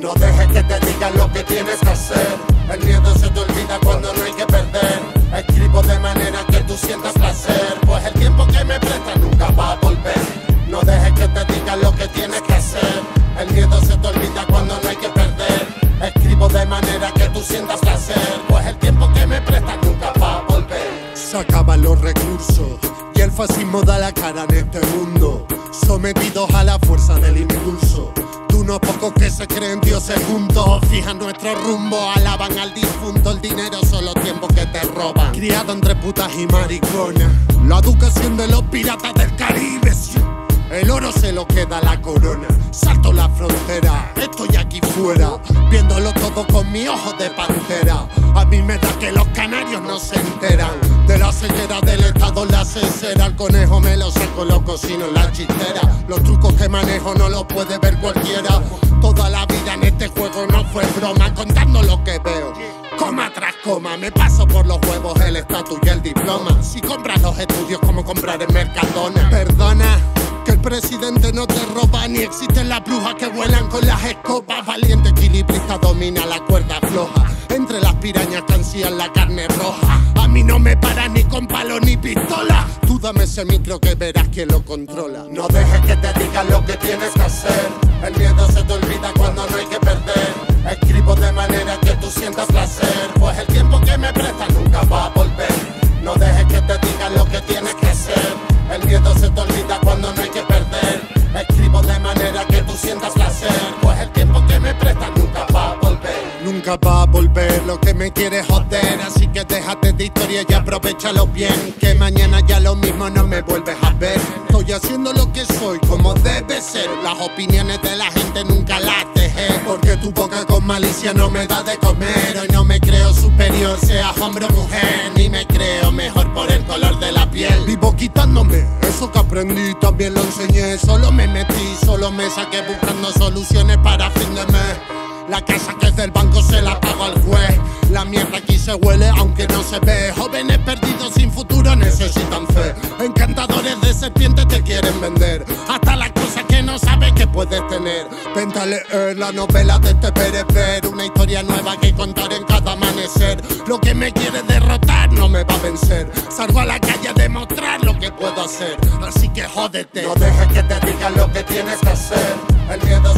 No dejes que te digan lo que tienes que hacer. El miedo se te olvida cuando no hay que perder. Escribo de manera que tú sientas placer. Pues el tiempo que me prestas nunca va a volver. No dejes que te digan lo que tienes que hacer. El miedo se te olvida cuando no hay que perder. Escribo de manera que tú sientas placer. Pues el tiempo que me prestas nunca va a volver. Se acaban los recursos y el fascismo da la cara en este mundo. Sometidos a la fuerza del impulso unos pocos que se creen dioses juntos, fijan nuestro rumbo, alaban al difunto, el dinero son los tiempos que te roban. Criado entre putas y mariconas, la educación de los piratas del Caribe. El oro se lo queda la corona. Salto la frontera, estoy aquí fuera, viéndolo todo con mi ojo de pantera. A mí me da que los canarios no se enteran de la ceguera del Estado, la cesera. El conejo me lo saco, lo cocino en la chistera. Los trucos que manejo no los puede ver cualquiera. Toda la vida en este juego no fue broma, contando lo que veo. Coma tras coma, me paso por los huevos el estatus y el diploma. Si compras los estudios, como comprar en Mercadona. Perdona. Que el presidente no te roba ni existen las brujas que vuelan con las escopas. Valiente equilibrista domina la cuerda floja. Entre las pirañas que ansían la carne roja. A mí no me para ni con palo ni pistola. Tú dame ese micro que verás quién lo controla. No dejes que te digan lo que tienes que hacer. El miedo se te olvida cuando no hay Nunca va a volver lo que me quiere joder. Así que déjate de historia y aprovechalo bien. Que mañana ya lo mismo no me vuelves a ver. Estoy haciendo lo que soy como debe ser. Las opiniones de la gente nunca las dejé. Porque tu boca con malicia no me da de comer. Hoy no me creo superior, seas hombre o mujer. Ni me creo mejor por el color de la piel. Vivo quitándome eso que aprendí, también lo enseñé. Solo me metí, solo me saqué buscando soluciones para fin de mes. La casa que es del banco se la pago al juez. La mierda aquí se huele aunque no se ve. Jóvenes perdidos sin futuro necesitan fe. Encantadores de serpientes te quieren vender. Hasta las cosas que no sabes que puedes tener. Vente a leer la novela de este perecer. Una historia nueva que contar en cada amanecer. Lo que me quiere derrotar no me va a vencer. Salgo a la calle a demostrar lo que puedo hacer. Así que jódete. No dejes que te digan lo que tienes que hacer. El miedo